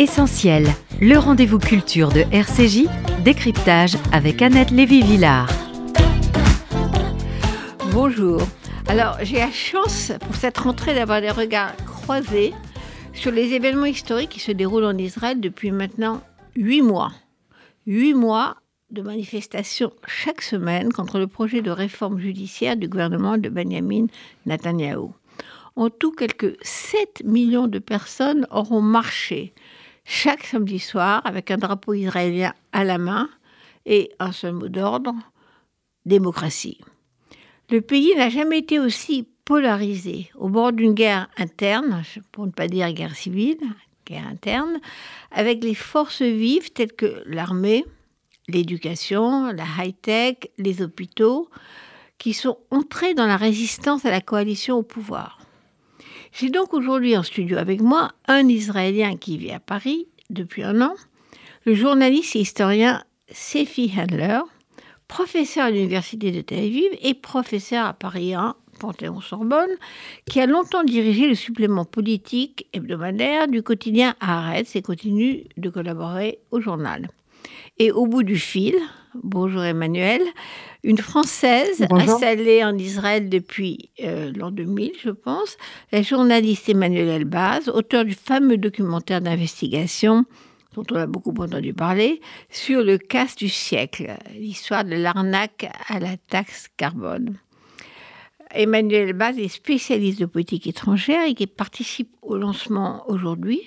Essentiel, le rendez-vous culture de RCJ, décryptage avec Annette Lévy-Villard. Bonjour. Alors, j'ai la chance pour cette rentrée d'avoir des regards croisés sur les événements historiques qui se déroulent en Israël depuis maintenant huit mois. Huit mois de manifestations chaque semaine contre le projet de réforme judiciaire du gouvernement de Benjamin Netanyahu. En tout, quelques 7 millions de personnes auront marché chaque samedi soir avec un drapeau israélien à la main et un seul mot d'ordre, démocratie. Le pays n'a jamais été aussi polarisé, au bord d'une guerre interne, pour ne pas dire guerre civile, guerre interne, avec les forces vives telles que l'armée, l'éducation, la high-tech, les hôpitaux, qui sont entrés dans la résistance à la coalition au pouvoir. J'ai donc aujourd'hui en studio avec moi un Israélien qui vit à Paris depuis un an, le journaliste et historien Sefi Handler, professeur à l'Université de Tel Aviv et professeur à Paris 1, Panthéon-Sorbonne, qui a longtemps dirigé le supplément politique hebdomadaire du quotidien Haaretz et continue de collaborer au journal. Et au bout du fil, bonjour Emmanuel, une Française installée en Israël depuis euh, l'an 2000, je pense, la journaliste Emmanuel Elbaz, auteur du fameux documentaire d'investigation dont on a beaucoup entendu parler, sur le casse du siècle, l'histoire de l'arnaque à la taxe carbone. Emmanuel Elbaz est spécialiste de politique étrangère et qui participe au lancement aujourd'hui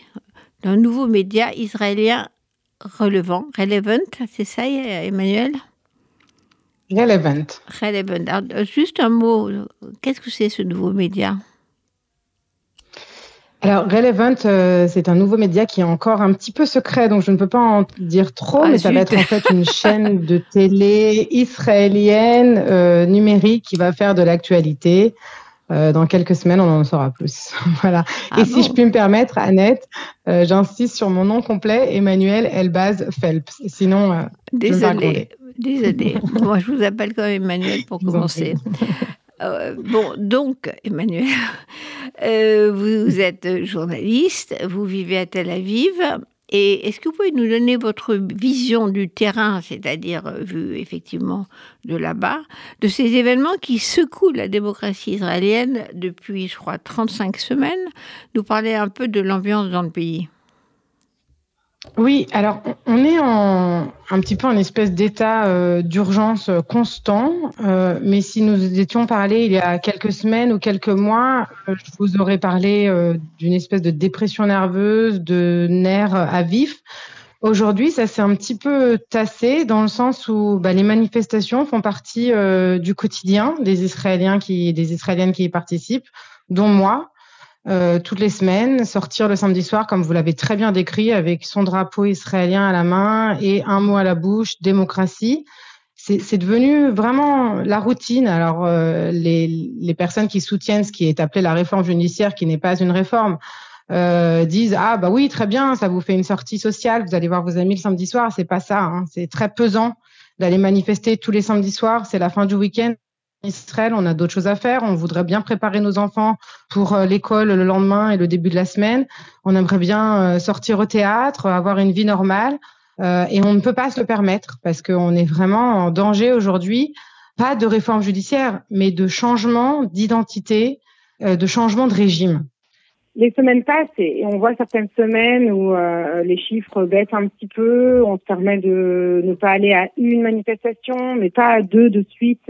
d'un nouveau média israélien relevant, relevant, c'est ça Emmanuel? Relevant. Relevant. Juste un mot, qu'est-ce que c'est ce nouveau média? Alors, Relevant, euh, c'est un nouveau média qui est encore un petit peu secret, donc je ne peux pas en dire trop, ah, mais ça va être en fait une chaîne de télé israélienne euh, numérique qui va faire de l'actualité. Dans quelques semaines, on en saura plus. voilà. Ah Et si je puis me permettre, Annette, j'insiste sur mon nom complet, Emmanuel Elbaz Phelps. Sinon, Désolée. Désolée. Moi, je vous appelle quand même Emmanuel pour commencer. Euh, bon, donc, Emmanuel, euh, vous, êtes journaliste, vous vivez à Tel Aviv. Et est-ce que vous pouvez nous donner votre vision du terrain, c'est-à-dire euh, vu effectivement de là-bas, de ces événements qui secouent la démocratie israélienne depuis, je crois, 35 semaines? Nous parler un peu de l'ambiance dans le pays. Oui, alors on est en, un petit peu en espèce d'état euh, d'urgence euh, constant, euh, mais si nous étions parlé il y a quelques semaines ou quelques mois, je vous aurais parlé d'une espèce de dépression nerveuse, de nerfs à vif. Aujourd'hui, ça s'est un petit peu tassé dans le sens où bah, les manifestations font partie du quotidien des Israéliens qui, des Israéliennes qui y participent, dont moi. Euh, toutes les semaines, sortir le samedi soir, comme vous l'avez très bien décrit, avec son drapeau israélien à la main et un mot à la bouche, démocratie. C'est devenu vraiment la routine. Alors, euh, les, les, personnes qui soutiennent ce qui est appelé la réforme judiciaire, qui n'est pas une réforme, euh, disent ah bah oui très bien, ça vous fait une sortie sociale, vous allez voir vos amis le samedi soir. C'est pas ça. Hein. C'est très pesant d'aller manifester tous les samedis soirs. C'est la fin du week-end. On a d'autres choses à faire. On voudrait bien préparer nos enfants pour euh, l'école le lendemain et le début de la semaine. On aimerait bien euh, sortir au théâtre, avoir une vie normale. Euh, et on ne peut pas se le permettre parce qu'on est vraiment en danger aujourd'hui. Pas de réforme judiciaire, mais de changement d'identité, de changement de régime. Les semaines passent et on voit certaines semaines où les chiffres baissent un petit peu. On se permet de ne pas aller à une manifestation, mais pas à deux de suite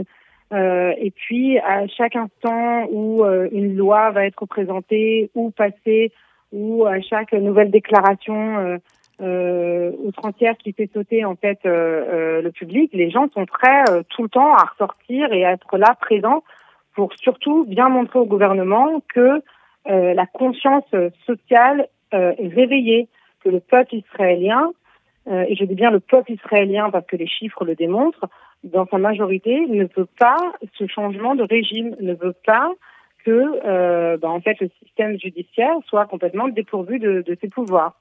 euh, et puis, à chaque instant où euh, une loi va être présentée ou passée, ou à chaque nouvelle déclaration euh, euh outrancière qui fait sauter en fait le public, les gens sont prêts tout le temps à ressortir et à être là présents pour surtout bien montrer au gouvernement que la conscience sociale est réveillée, que le peuple israélien, et je dis bien le peuple israélien parce que les chiffres le démontrent, dans sa majorité, ne veut pas ce changement de régime, ne veut pas que euh, ben, en fait le système judiciaire soit complètement dépourvu de, de ses pouvoirs.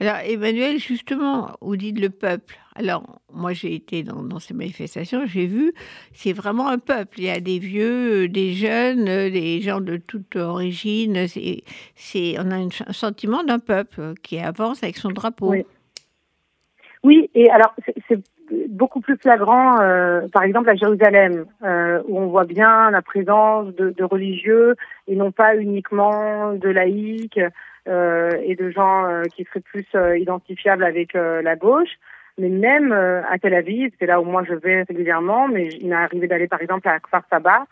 Alors Emmanuel, justement, vous dites le peuple. Alors, moi, j'ai été dans, ces manifestations, j'ai vu, c'est vraiment un peuple. Il y a des vieux, des jeunes, des gens de toute origine. C'est, on a un sentiment d'un peuple qui avance avec son drapeau. Oui, et alors, c'est, beaucoup plus flagrant, euh, par exemple, à Jérusalem, euh, où on voit bien la présence de, de religieux et non pas uniquement de laïcs euh, et de gens euh, qui seraient plus euh, identifiables avec la gauche. Mais même à Tel Aviv, c'est là où moi je vais régulièrement, mais il m'est arrivé d'aller par exemple à Kfar Saba,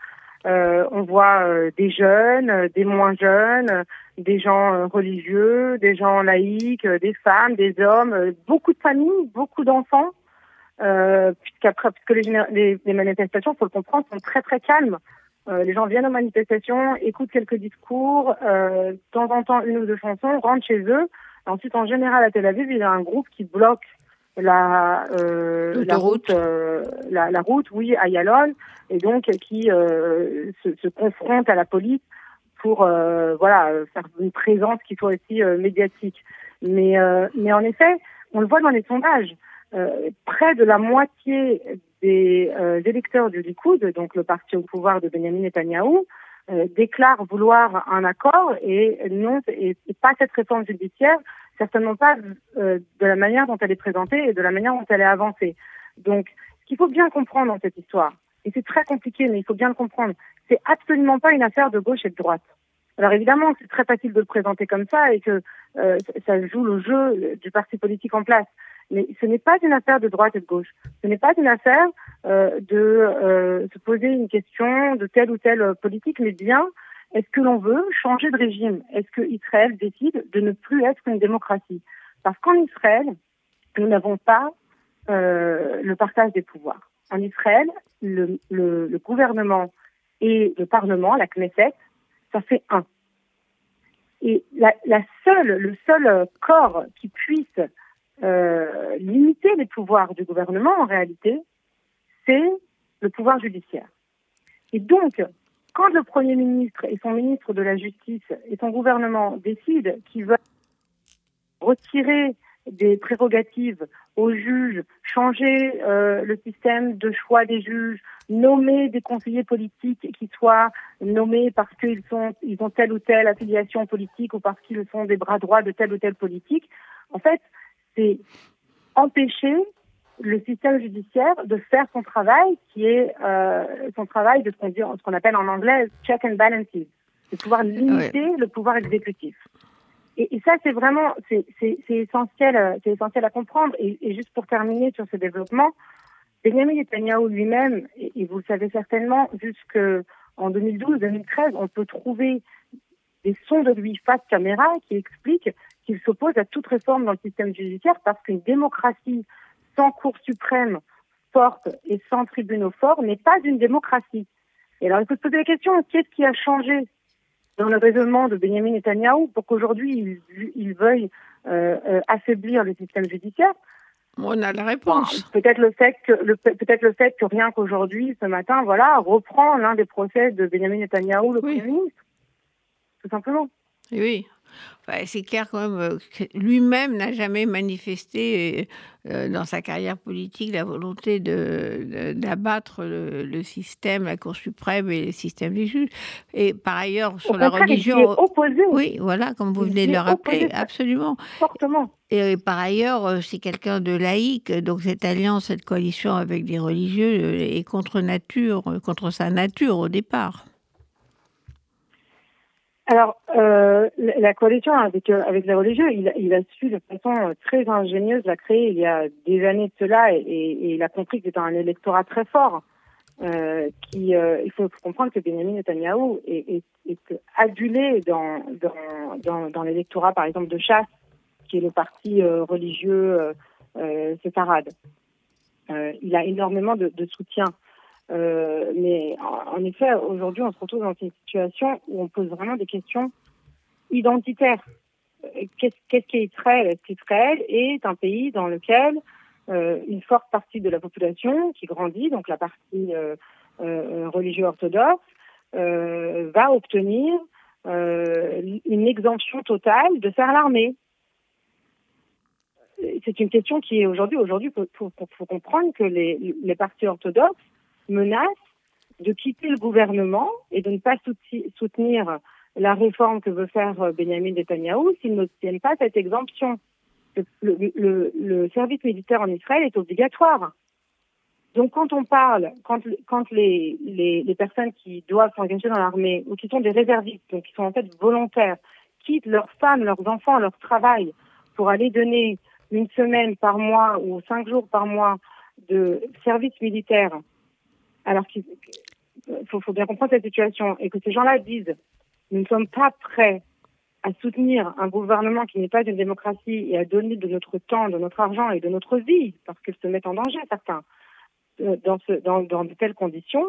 on voit des jeunes, des moins jeunes, des gens religieux, des gens laïcs, des femmes, des hommes, beaucoup de familles, beaucoup d'enfants, euh, puisqu'après, puisque les, les, les manifestations, faut le comprendre, sont très très calmes. Euh, les gens viennent aux manifestations, écoutent quelques discours, euh, de temps en temps une ou deux chansons, rentrent chez eux. ensuite, en général, à Tel Aviv, il y a un groupe qui bloque la, euh, la route, euh, la, la, route, oui, à Yalon, et donc qui euh, se, se, confronte à la police pour, euh, voilà, faire une présence qui soit aussi médiatique. Mais, mais en effet, on le voit dans les sondages. Près de la moitié des euh, électeurs du Likoud, donc le parti au pouvoir de Benjamin Netanyahou, euh, déclarent vouloir un accord et non et, pas cette réforme judiciaire, certainement pas euh, de la manière dont elle est présentée et de la manière dont elle est avancée. Donc, ce qu'il faut bien comprendre dans cette histoire, et c'est très compliqué, mais il faut bien le comprendre, c'est absolument pas une affaire de gauche et de droite. Alors évidemment, c'est très facile de le présenter comme ça et que euh, ça joue le jeu du parti politique en place. Mais ce n'est pas une affaire de droite et de gauche. Ce n'est pas une affaire euh, de euh, se poser une question de telle ou telle politique, mais bien est-ce que l'on veut changer de régime? Est-ce que Israël décide de ne plus être une démocratie? Parce qu'en Israël, nous n'avons pas euh, le partage des pouvoirs. En Israël, le, le, le, gouvernement et le Parlement, la Knesset, ça fait un. Et la, la seule, le seul corps qui puisse euh, limiter les pouvoirs du gouvernement, en réalité, c'est le pouvoir judiciaire. Et donc, quand le Premier ministre et son ministre de la Justice et son gouvernement décident qu'ils veulent retirer des prérogatives aux juges, changer euh, le système de choix des juges, nommer des conseillers politiques qui soient nommés parce qu'ils sont ils ont telle ou telle affiliation politique ou parce qu'ils sont des bras droits de telle ou telle politique. En fait, c'est empêcher le système judiciaire de faire son travail, qui est euh, son travail de ce qu'on appelle en anglais check and balances, de pouvoir limiter le pouvoir exécutif. Et, et ça, c'est vraiment, c'est essentiel, c'est essentiel à comprendre. Et, et, juste pour terminer sur ce développement, Benjamin Netanyahu lui-même, et, et, vous le savez certainement, jusqu'en 2012-2013, on peut trouver des sons de lui face caméra qui expliquent qu'il s'oppose à toute réforme dans le système judiciaire parce qu'une démocratie sans Cour suprême forte et sans tribunaux forts n'est pas une démocratie. Et alors il faut se poser la question, qu'est-ce qui a changé dans le raisonnement de Benjamin Netanyahu pour qu'aujourd'hui il, il, veuille euh, euh, affaiblir le système judiciaire? On a la réponse. peut-être le fait que le, peut-être le fait que rien qu'aujourd'hui, ce matin, voilà, reprend l'un des procès de Benjamin Netanyahu, le Premier ministre, tout simplement. Oui, c'est clair quand même euh, lui-même n'a jamais manifesté euh, dans sa carrière politique la volonté de, d'abattre le, système, la Cour suprême et le système des juges. Et par ailleurs, sur la religion. opposé. Oui, voilà, comme vous venez de le rappeler, absolument. Fortement. Et, par ailleurs, euh, c'est quelqu'un de laïque, donc cette alliance, cette coalition avec des religieux est contre nature, contre sa nature au départ. Alors, euh, la coalition avec, euh, avec les religieux, il, il, a su de façon euh, très ingénieuse la créer il y a des années de cela et, et il a compris que c'était un électorat très fort. Euh, qui, euh, il faut comprendre que Benjamin Netanyahu est, est, est adulé dans, dans, dans, l'électorat, par exemple, de Chasse, qui est le parti euh, religieux séparade. il a énormément de, de soutien. Euh, mais en, effet, aujourd'hui, on se retrouve dans une situation où on pose vraiment des questions identitaires. Euh, qu'est-ce qu'est Israël Est-ce qu'Israël est un pays dans lequel euh, une forte partie de la population qui grandit, donc la partie religieuse orthodoxe, va obtenir une exemption totale de faire l'armée c'est une question qui est aujourd'hui, aujourd'hui, il faut, comprendre que les, les partis orthodoxes menacent de quitter le gouvernement et de ne pas soutenir la réforme que veut faire euh, Benjamin Netanyahu s'ils n'obtiennent pas cette exemption. Le, service militaire en Israël est obligatoire. Donc quand on parle, quand, les, les personnes qui doivent s'engager dans l'armée ou qui sont des réservistes, donc qui sont en fait volontaires, quittent leurs femmes, leurs enfants, leur travail pour aller donner une semaine par mois ou cinq jours par mois de service militaire, alors qu'il faut, bien comprendre cette situation, et que ces gens-là disent nous ne sommes pas prêts à soutenir un gouvernement qui n'est pas une démocratie et à donner de notre temps, de notre argent et de notre vie, parce qu'ils se mettent en danger, certains, euh, dans, ce, dans, dans de telles conditions,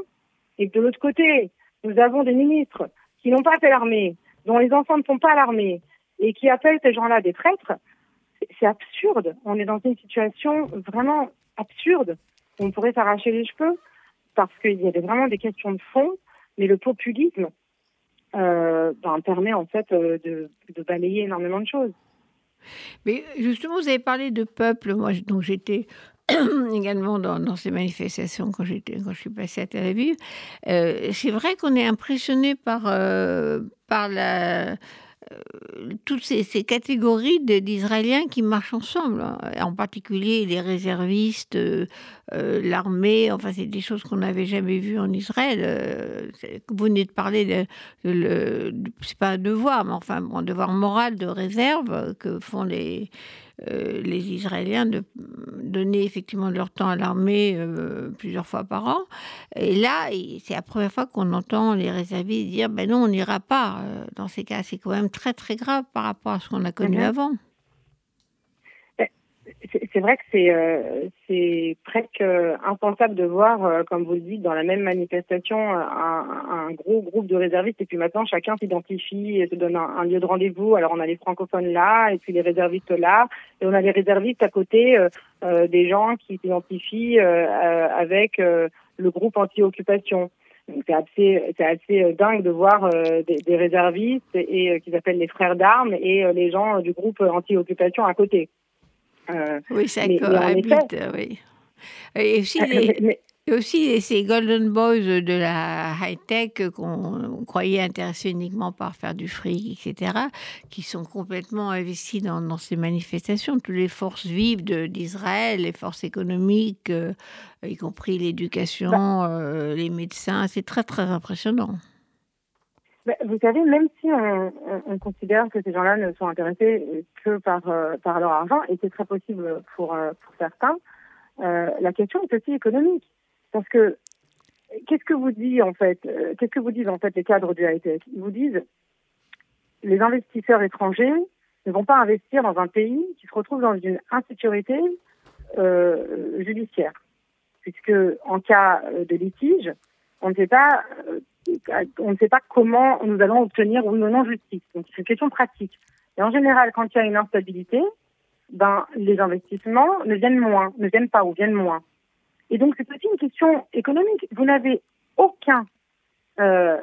et que de l'autre côté, nous avons des ministres qui n'ont pas fait l'armée, dont les enfants ne font pas l'armée, et qui appellent ces gens-là des traîtres, c'est absurde. On est dans une situation vraiment absurde. On pourrait s'arracher les cheveux parce qu'il y a vraiment des questions de fond, mais le populisme euh, ben, permet en fait euh, de, balayer énormément de choses. Mais justement, vous avez parlé de peuple. Moi, donc j'étais également dans, ces manifestations quand quand je suis passée à Tel Aviv. Euh, c'est vrai qu'on est impressionné par par la toutes ces, catégories d'Israéliens qui marchent ensemble, hein. en particulier les réservistes, euh, euh, l'armée, enfin c'est des choses qu'on n'avait jamais vues en Israël. vous venez de parler de, de, c'est pas un devoir, mais enfin un devoir moral de réserve que font les euh, les Israéliens de donner effectivement leur temps à l'armée euh, plusieurs fois par an. Et là, c'est la première fois qu'on entend les réservistes dire ben non, on n'ira pas. Euh, dans ces cas, c'est quand même très très grave par rapport à ce qu'on a connu mhm. avant c'est vrai que c'est euh, presque impensable de voir, euh, comme vous le dites, dans la même manifestation, un, un, gros groupe de réservistes et puis maintenant chacun s'identifie et se donne un, lieu de rendez-vous. Alors on a les francophones là et puis les réservistes là et on a les réservistes à côté euh, des gens qui s'identifient avec le groupe anti-occupation. C'est assez, assez dingue de voir des, des, réservistes et, et qu'ils appellent les frères d'armes et les gens du groupe anti-occupation à côté. Euh, oui, ça cohabite, oui. Et aussi, les, aussi ces Golden Boys de la high-tech qu'on croyait intéressés uniquement par faire du fric, etc., qui sont complètement investis dans, dans ces manifestations. Toutes les forces vives d'Israël, les forces économiques, euh, y compris l'éducation, bah euh, les médecins, c'est très, très impressionnant. Vous savez, même si on, on, considère que ces gens-là ne sont intéressés que par, euh, leur argent, et c'est très possible pour, euh, certains, euh, la question est aussi économique. Parce que qu'est-ce que vous dit en fait Qu'est-ce que vous disent en fait les cadres du high-tech? Ils vous disent les investisseurs étrangers ne vont pas investir dans un pays qui se retrouve dans une insécurité judiciaire, puisque en cas de litige, on ne sait pas on ne sait pas comment nous allons obtenir ou non justice. Donc c'est une question pratique. Et en général, quand il y a une instabilité, ben les investissements ne viennent moins, ne viennent pas ou viennent moins. Et donc c'est aussi une question économique. Vous n'avez aucun euh,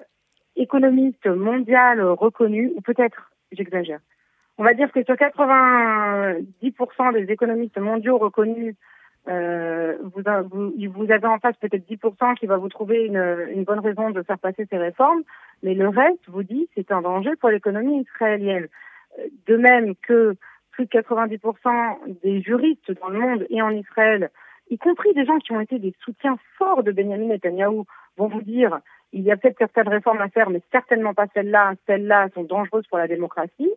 économiste mondial reconnu, ou peut-être j'exagère. On va dire que sur 90% des économistes mondiaux reconnus euh, vous, vous, vous, avez en face peut-être 10% qui va vous trouver une, une, bonne raison de faire passer ces réformes, mais le reste vous dit c'est un danger pour l'économie israélienne. Euh, de même que plus de 90% des juristes dans le monde et en Israël, y compris des gens qui ont été des soutiens forts de Benjamin Netanyahu, vont vous dire il y a peut-être certaines réformes à faire, mais certainement pas celles-là. Celles-là sont dangereuses pour la démocratie.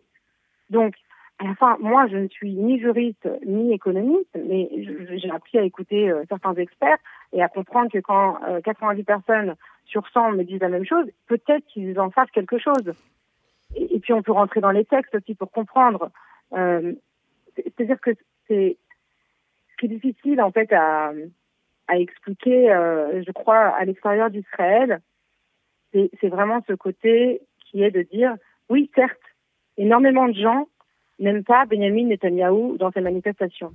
Donc, Enfin, moi, je ne suis ni juriste ni économiste, mais j'ai appris à écouter euh, certains experts et à comprendre que quand 90 euh, personnes sur 100 me disent la même chose, peut-être qu'ils en savent quelque chose. Et, puis, on peut rentrer dans les textes aussi pour comprendre. Euh, c'est-à-dire que c'est difficile, en fait, à, à expliquer, je crois, à l'extérieur d'Israël, c'est vraiment ce côté qui est de dire, oui, certes, énormément de gens n'aime pas Benjamin Netanyahou dans ses manifestations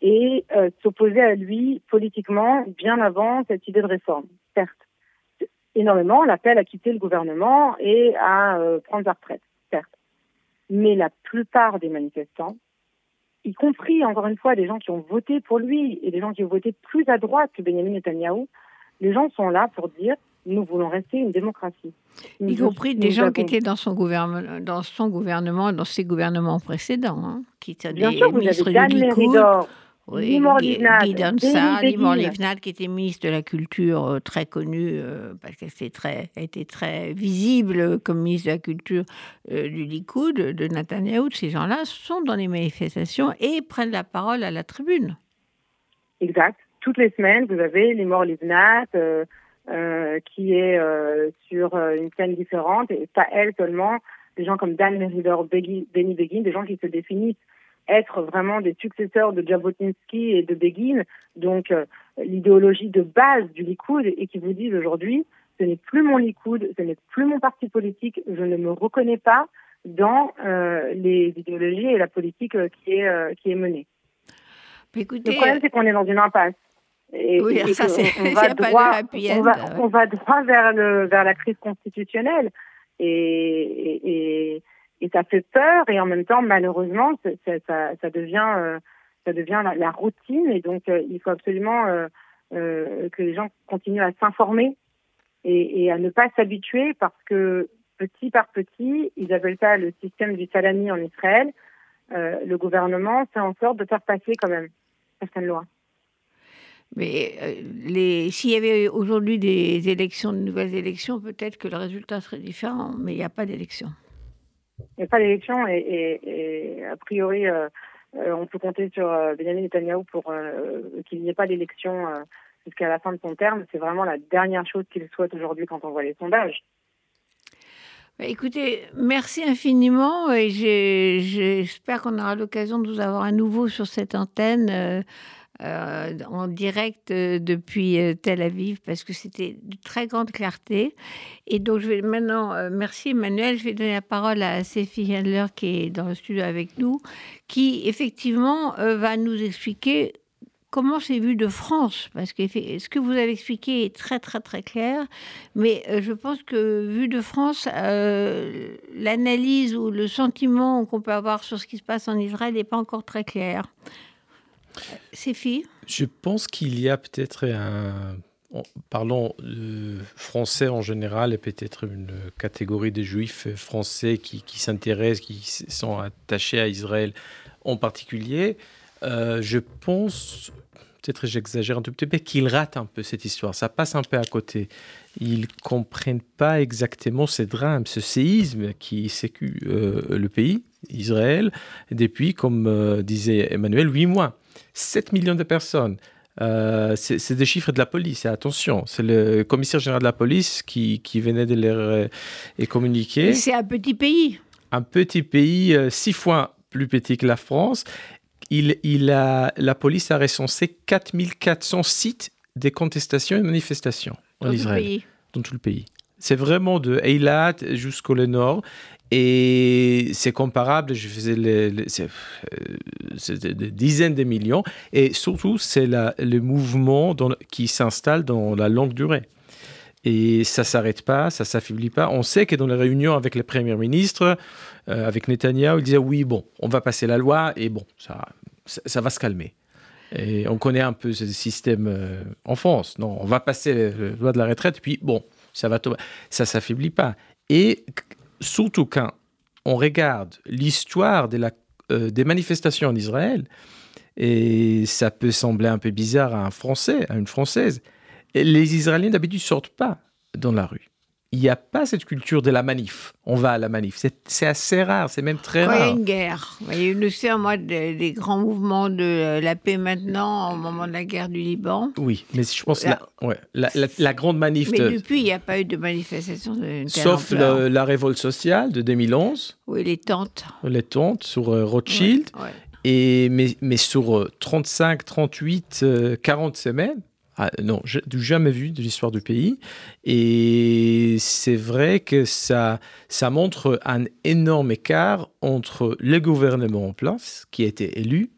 et euh, s'opposer à lui politiquement bien avant cette idée de réforme, certes. Énormément l'appel à quitter le gouvernement et à euh, prendre sa retraite, certes. Mais la plupart des manifestants y compris, encore une fois, des gens qui ont voté pour lui et des gens qui ont voté plus à droite que Benjamin Netanyahu, les gens sont là pour dire nous voulons rester une démocratie. y compris des gens qui étaient dans son gouvernement, dans son gouvernement, dans ses gouvernements précédents, hein, qui étaient Bien des sûr, vous avez Meridor, oui, Limor qui était ministre de la Culture, euh, très connu, euh, parce qu'elle très, était très visible comme ministre de la Culture euh, du Likoud, de Netanyahou. Ces gens-là sont dans les manifestations et prennent la parole à la tribune. Exact. Toutes les semaines, vous avez Limor Livnat, qui est sur une scène différente, et pas elle seulement, des gens comme Dan Meridor, Benny Begin, des gens qui se définissent être vraiment des successeurs de Jabotinsky et de Begin, donc euh, l'idéologie de base du Likoud, et qui vous disent aujourd'hui, ce n'est plus mon Likoud, ce n'est plus mon parti politique, je ne me reconnais pas dans euh, les idéologies et la politique euh, qui est, qui est menée. Écoutez, le problème, c'est qu'on est dans une impasse. Et, oui, ça, c'est on, va droit, on, va, on va droit vers, le, vers la crise constitutionnelle. et, et et ça fait peur et en même temps malheureusement ça, ça, ça devient euh, ça devient la, routine et donc euh, il faut absolument euh, que les gens continuent à s'informer et, et, à ne pas s'habituer parce que petit par petit ils appellent ça le système du salami en Israël le gouvernement fait en sorte de faire passer quand même certaines lois. Mais les, s'il y avait aujourd'hui des élections, de nouvelles élections, peut-être que le résultat serait différent, mais il n'y a pas d'élection. Il n'y a pas d'élection et, a priori, euh, euh, on peut compter sur euh, Benjamin Netanyahu pour qu'il n'y ait pas d'élection jusqu'à la fin de son terme. C'est vraiment la dernière chose qu'il souhaite aujourd'hui quand on voit les sondages. Bah, écoutez, merci infiniment et j'espère qu'on aura l'occasion de vous avoir à nouveau sur cette antenne. Euh, en direct euh, depuis euh, Tel Aviv parce que c'était de très grande clarté. Et donc, je vais maintenant, merci Emmanuel, je vais donner la parole à Sophie Handler qui est dans le studio avec nous, qui effectivement va nous expliquer comment c'est vu de France Parce que ce que vous avez expliqué est très très très clair, mais je pense que vu de France, l'analyse ou le sentiment qu'on peut avoir sur ce qui se passe en Israël n'est pas encore très clair. Je pense qu'il y a peut-être un. Parlons de français en général et peut-être une catégorie de juifs français qui, s'intéressent, qui sont attachés à Israël en particulier. Euh, je pense, peut-être j'exagère un tout petit peu, qu'ils ratent un peu cette histoire. Ça passe un peu à côté. Ils comprennent pas exactement ce drame, ce séisme qui sécu euh, le pays, Israël, depuis, comme euh, disait Emmanuel, huit mois. 7 millions de personnes. Euh, c'est des chiffres de la police, attention, c'est le commissaire général de la police qui, qui venait de les euh, communiquer. C'est un petit pays. Un petit pays, euh, six fois plus petit que la France. Il, il a, la police a recensé 4400 sites de contestations et manifestations en Israël. Dans tout le pays. C'est vraiment de Eilat jusqu'au nord. Et c'est comparable, je faisais euh, des dizaines de millions. Et surtout, c'est le mouvement qui s'installe dans la longue durée. Et ça s'arrête pas, ça s'affaiblit pas. On sait que dans les réunions avec les premiers ministres, euh, avec Netanyahu, il disait oui, bon, on va passer la loi et bon, ça, ça, va se calmer. Et on connaît un peu ce système euh, en France. Non, on va passer la loi de la retraite, puis bon, ça va, ça s'affaiblit pas. Et surtout quand on regarde l'histoire euh, des manifestations en Israël, et ça peut sembler un peu bizarre à un Français, à une Française, les Israéliens d'habitude sortent pas dans la rue il n'y a pas cette culture de la manif. On va à la manif. C'est assez rare, c'est même très rare. Il y a une guerre. Il y a eu aussi, moi, des, des, grands mouvements de la paix maintenant, au moment de la guerre du Liban. Oui, mais je pense la, ouais, la, la, grande manif. Mais depuis, il n'y a pas eu de manifestation de Sauf la révolte sociale de 2011. Oui, les tentes. Les tentes sur euh, Rothschild. Et, mais, mais sur 35, 38, 40 semaines, ah, non, jamais vu de l'histoire du pays. Et c'est vrai que ça, ça montre un énorme écart entre le gouvernement en place, qui a été élu,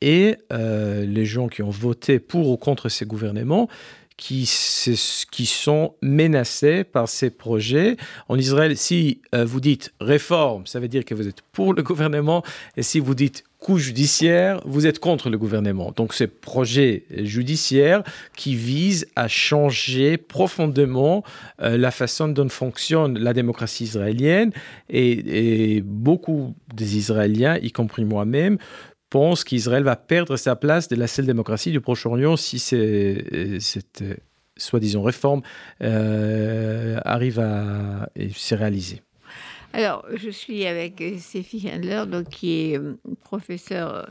et euh, les gens qui ont voté pour ou contre ces gouvernements, qui, sont menacés par ces projets. En Israël, si euh, vous dites réforme, ça veut dire que vous êtes pour le gouvernement, et si vous dites coup judiciaire, vous êtes contre le gouvernement. Donc ces projets judiciaires qui visent à changer profondément euh, la façon dont fonctionne la démocratie israélienne et beaucoup des Israéliens, y compris moi-même, pense qu'Israël va perdre sa place de la seule démocratie du Proche-Orient si cette euh, soi-disant réforme euh, arrive à se réaliser. Alors, je suis avec Sophie Handler, donc, qui est euh, professeure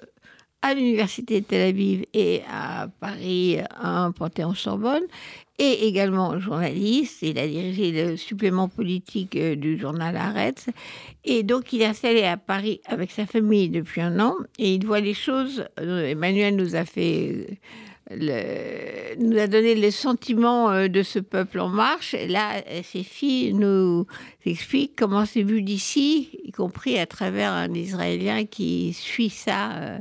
à l'Université de Tel Aviv et à Paris, à Panthéon-Sorbonne et également journaliste. Il a dirigé le supplément politique euh, du journal Arrête. Et donc, il est installé à Paris avec sa famille depuis un an et il voit les choses. Euh, Emmanuel nous a fait. Le, nous a donné le sentiment euh, de ce peuple en marche. Et là, ses filles nous expliquent comment c'est vu d'ici, y compris à travers un Israélien qui suit ça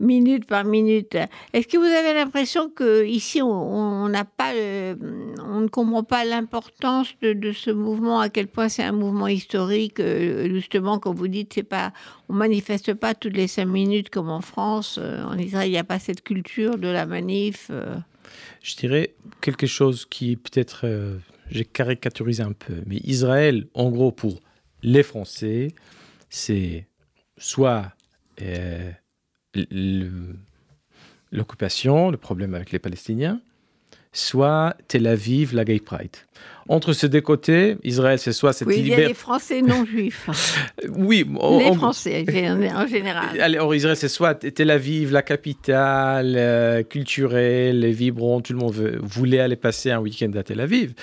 minute par minute. Est-ce que vous avez l'impression que ici on n'a pas, on ne comprend pas l'importance de, ce mouvement, à quel point c'est un mouvement historique, euh, justement, quand vous dites c'est pas, on manifeste pas toutes les cinq minutes comme en France, euh, en Israël il n'y a pas cette culture de la manif. Euh. Je dirais quelque chose qui peut-être, j'ai caricaturisé un peu, mais Israël, en gros pour les Français, c'est soit l'occupation, le problème avec les Palestiniens, soit Tel Aviv, la Gay Pride. Entre ces deux côtés, Israël, c'est soit cette oui, il y a les Français non juifs. oui, les Français en général. Alors Israël, c'est soit Tel Aviv, la capitale euh, culturelle, vibrante, tout le monde veut, voulait aller passer un week-end à Tel Aviv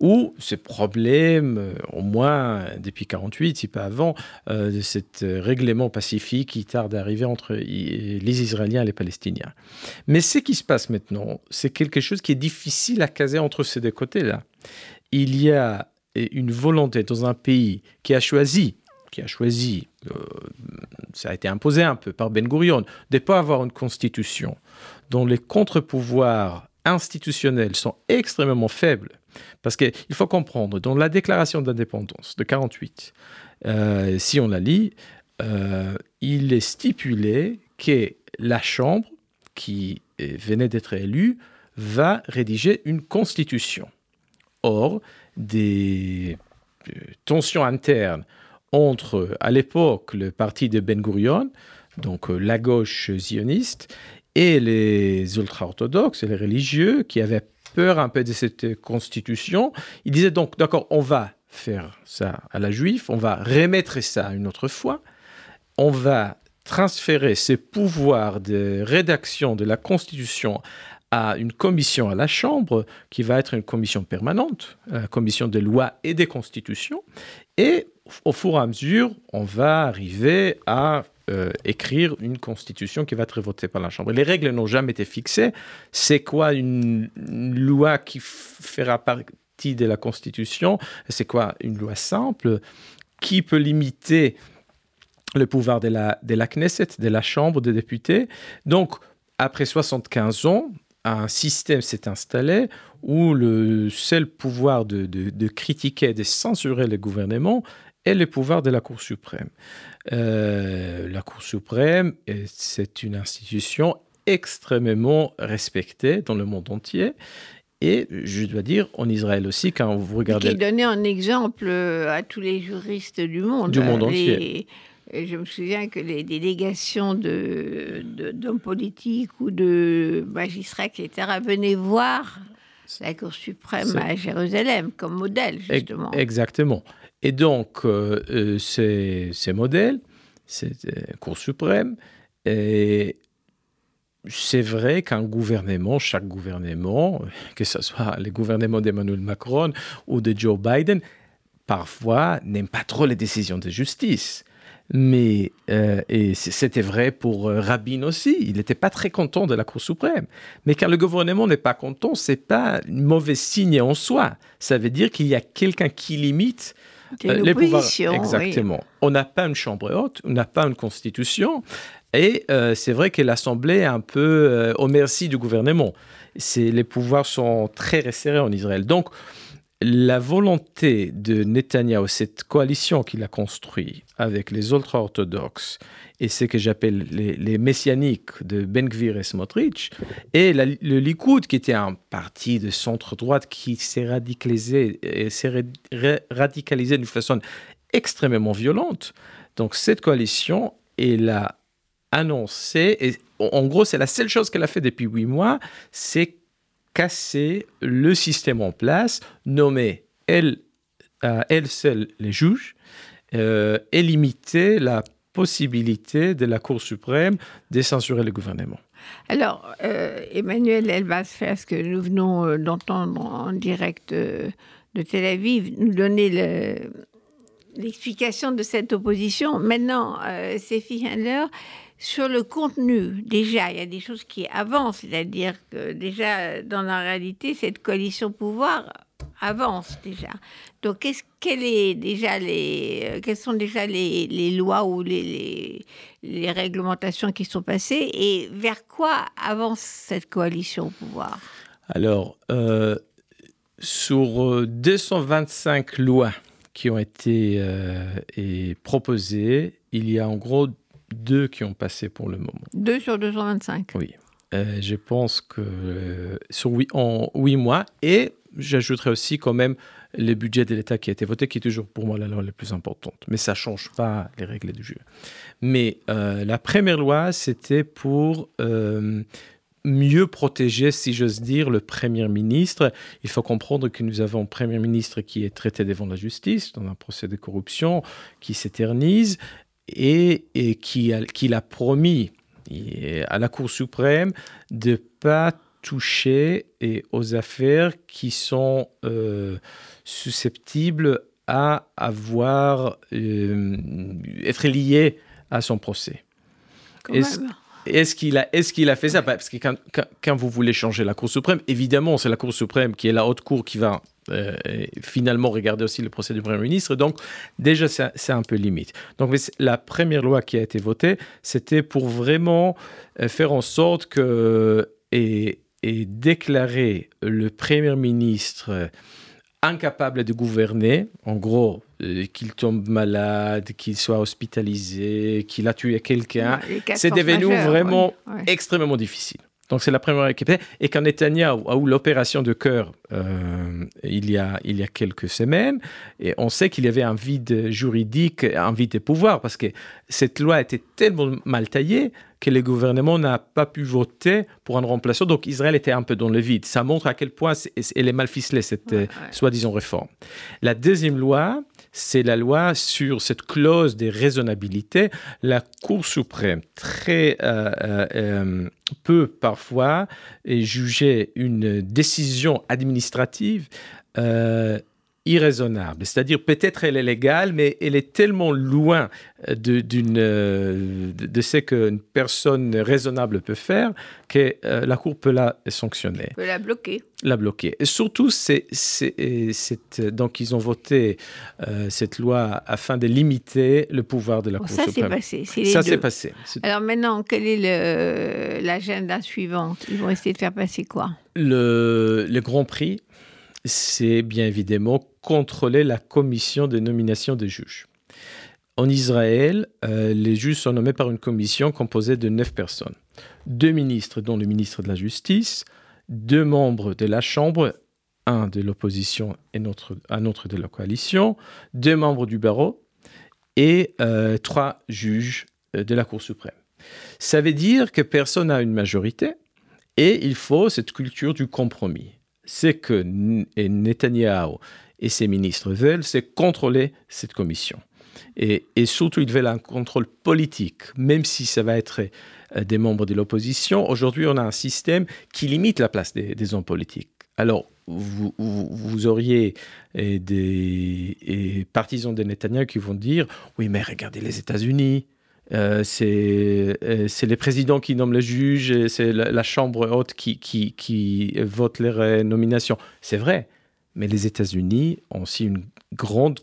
ou ce problème, euh, au moins depuis 48, si pas avant, euh, de ce règlement pacifique qui tarde à arriver entre les Israéliens et les Palestiniens. Mais ce qui se passe maintenant, c'est quelque chose qui est difficile à caser entre ces deux côtés-là. Il y a une volonté dans un pays qui a choisi qui a choisi, euh, ça a été imposé un peu par Ben Gurion, de ne pas avoir une constitution dont les contre-pouvoirs institutionnels sont extrêmement faibles parce qu'il faut comprendre, dans la déclaration d'indépendance de 48, euh, si on la lit, euh, il est stipulé que la Chambre, qui venait d'être élue, va rédiger une constitution. Or, des euh, tensions internes entre, à l'époque, le parti de Ben Gurion, donc la gauche zioniste, et les ultra-orthodoxes et les religieux qui avaient peur un peu de cette constitution. Il disait donc, d'accord, on va faire ça à la juive, on va remettre ça une autre fois, on va transférer ces pouvoirs de rédaction de la constitution à une commission à la Chambre, qui va être une commission permanente, la commission des lois et des constitutions, et au fur et à mesure, on va arriver à euh, écrire une constitution qui va être votée par la Chambre. Les règles n'ont jamais été fixées. C'est quoi une, loi qui fera partie de la constitution? C'est quoi une loi simple? Qui peut limiter le pouvoir de la, de Knesset, de la Chambre des députés? Donc, après 75 ans, un système s'est installé où le seul pouvoir de critiquer, de censurer le gouvernement est le pouvoir de la Cour suprême. Euh, la Cour suprême, c'est une institution extrêmement respectée dans le monde entier. Et je dois dire, en Israël aussi, quand vous regardez... Qui donnait un exemple à tous les juristes du monde. Du monde entier. je me souviens que les délégations d'hommes de, politiques ou de magistrats, etc., venaient voir la Cour suprême à Jérusalem comme modèle, justement. Exactement. Et donc, euh, euh, ces, ces, modèles, c'est euh, Cour suprême, et c'est vrai qu'un gouvernement, chaque gouvernement, que ce soit le gouvernement d'Emmanuel Macron ou de Joe Biden, parfois n'aime pas trop les décisions de justice. Mais et c'était vrai pour Rabin aussi. Il n'était pas très content de la Cour suprême. Mais quand le gouvernement n'est pas content, c'est pas un mauvais signe en soi. Ça veut dire qu'il y a quelqu'un qui limite les pouvoirs, exactement. On n'a pas une chambre haute, on n'a pas une constitution, et c'est vrai que l'Assemblée est un peu au merci du gouvernement. Les pouvoirs sont très resserrés en Israël. Donc, la volonté de Netanyahu, cette coalition qu'il a construite avec les ultra-orthodoxes et ce que j'appelle les, messianiques de Ben Gvir et Smotrich, et le Likoud, qui était un parti de centre-droite qui s'est radicalisé, radicalisé d'une façon extrêmement violente. Donc cette coalition, elle a annoncé, et en gros c'est la seule chose qu'elle a fait depuis huit mois, c'est casser le système en place, nommer elle, euh, elle seule les juges euh, et limiter la possibilité de la Cour suprême de censurer le gouvernement. Alors, euh, Emmanuel Elbas faire ce que nous venons d'entendre en direct de Tel Aviv, nous donner l'explication de cette opposition. Maintenant, euh, Handler, sur le contenu, déjà, il y a des choses qui avancent, c'est-à-dire que déjà, dans la réalité, cette coalition pouvoir avance déjà. Donc, qu'est-ce, euh, quelles sont déjà les, lois ou les, réglementations qui sont passées et vers quoi avance cette coalition pouvoir? Alors, euh, sur 225 euh, lois qui ont été proposées, il y a en gros deux qui ont passé pour le moment. Deux sur 225 Oui. Euh, je pense que euh, sur huit, en huit mois, et j'ajouterai aussi quand même le budget de l'État qui a été voté, qui est toujours pour moi la loi la plus importante. Mais ça ne change pas les règles du jeu. Mais euh, la première loi, c'était pour mieux protéger, si j'ose dire, le Premier ministre. Il faut comprendre que nous avons un Premier ministre qui est traité devant la justice dans un procès de corruption qui s'éternise et, et qui, a, promis à la Cour suprême de ne pas toucher et aux affaires qui sont euh, susceptibles à avoir euh, être liées à son procès. Est-ce qu'il a, est qu'il a fait ça? Parce que quand, vous voulez changer la Cour suprême, évidemment, c'est la Cour suprême qui est la haute cour qui va euh, finalement regarder aussi le procès du Premier ministre. Donc, déjà, c'est un peu limite. Donc, la première loi qui a été votée, c'était pour vraiment euh, faire en sorte que et déclarer le Premier ministre incapable de gouverner, en gros, euh, qu'il tombe malade, qu'il soit hospitalisé, qu'il a tué quelqu'un, c'est devenu vraiment extrêmement difficile. Donc c'est la première équipe. Et quand Netanyahu a eu l'opération de cœur euh, il, y a, il y a quelques semaines, et on sait qu'il y avait un vide juridique, un vide de pouvoir, parce que cette loi était tellement mal taillée que le gouvernement n'a pas pu voter pour un remplaçant. Donc Israël était un peu dans le vide. Ça montre à quel point elle est mal ficelée, cette euh, soi-disant réforme. La deuxième loi, c'est la loi sur cette clause de raisonnabilité. La Cour suprême, très euh, euh, peu parfois, juger une décision administrative irraisonnable. C'est-à-dire peut-être elle est légale, mais elle est tellement loin de, d'une, euh, de ce qu'une personne raisonnable peut faire que euh, la Cour peut la sanctionner. Peut la bloquer. La bloquer. Et surtout, c'est, donc ils ont voté euh, cette loi afin de limiter le pouvoir de la Cour ça suprême. Passé. ça s'est passé. Alors maintenant, quel est l'agenda suivant? Ils vont essayer de faire passer quoi? Le, le Grand Prix c'est bien évidemment contrôler la commission de nomination des juges. En Israël, euh, les juges sont nommés par une commission composée de neuf personnes. Deux ministres, dont le ministre de la Justice, deux membres de la Chambre, un de l'opposition et un autre de la coalition, deux membres du barreau et euh, trois juges euh, de la Cour suprême. Ça veut dire que personne n'a une majorité et il faut cette culture du compromis ce que Netanyahu et ses ministres veulent, c'est contrôler cette commission. Et, surtout, ils veulent un contrôle politique, même si ça va être euh, des membres de l'opposition. Aujourd'hui, on a un système qui limite la place des, hommes politiques. Alors, vous, vous, auriez euh, des partisans de Netanyahu qui vont dire, oui, mais regardez les États-Unis, euh, euh, c'est les présidents qui nomment les juges et c'est la, Chambre haute qui, qui, qui vote les nominations. C'est vrai, mais les États-Unis ont aussi une grande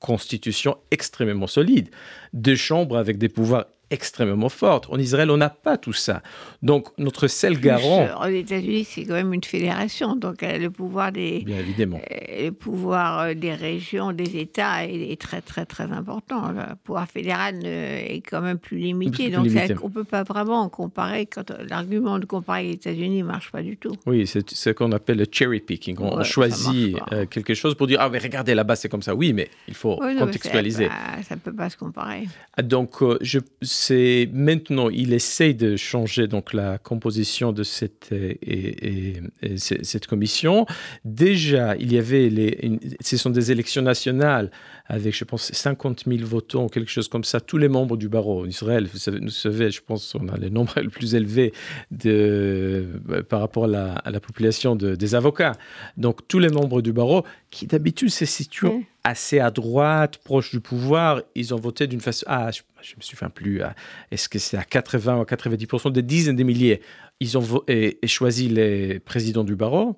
constitution extrêmement solide, deux chambres avec des pouvoirs extrêmement forte. En Israël, on n'a pas tout ça. Donc, notre seul garant. aux États-Unis, c'est quand même une fédération. Donc, le pouvoir des. Bien évidemment. Euh, le pouvoir euh, des régions, des États est, très, très, très important. Le pouvoir fédéral est quand même plus limité. donc, on ne peut pas vraiment comparer. Quand l'argument de comparer les États-Unis ne marche pas du tout. Oui, c'est ce qu'on appelle le cherry picking. On, choisit euh, quelque chose pour dire Ah, mais regardez là-bas, c'est comme ça. Oui, mais il faut contextualiser. ça ne peut pas se comparer. Donc, je c'est maintenant, il essaie de changer donc la composition de cette, et, cette commission. Déjà, il y avait les, ce sont des élections nationales avec, je pense, 50 000 votants ou quelque chose comme ça. Tous les membres du barreau en Israël, vous savez, je pense, on a le nombre le plus élevé de, par rapport à la, à la population de, des avocats. Donc, tous les membres du barreau, qui d'habitude se situent assez à droite, proche du pouvoir, ils ont voté d'une façon. Ah, je, me souviens plus. Ah, est-ce que c'est à 80 ou 90% des dizaines de milliers Ils ont et, choisi les présidents du barreau.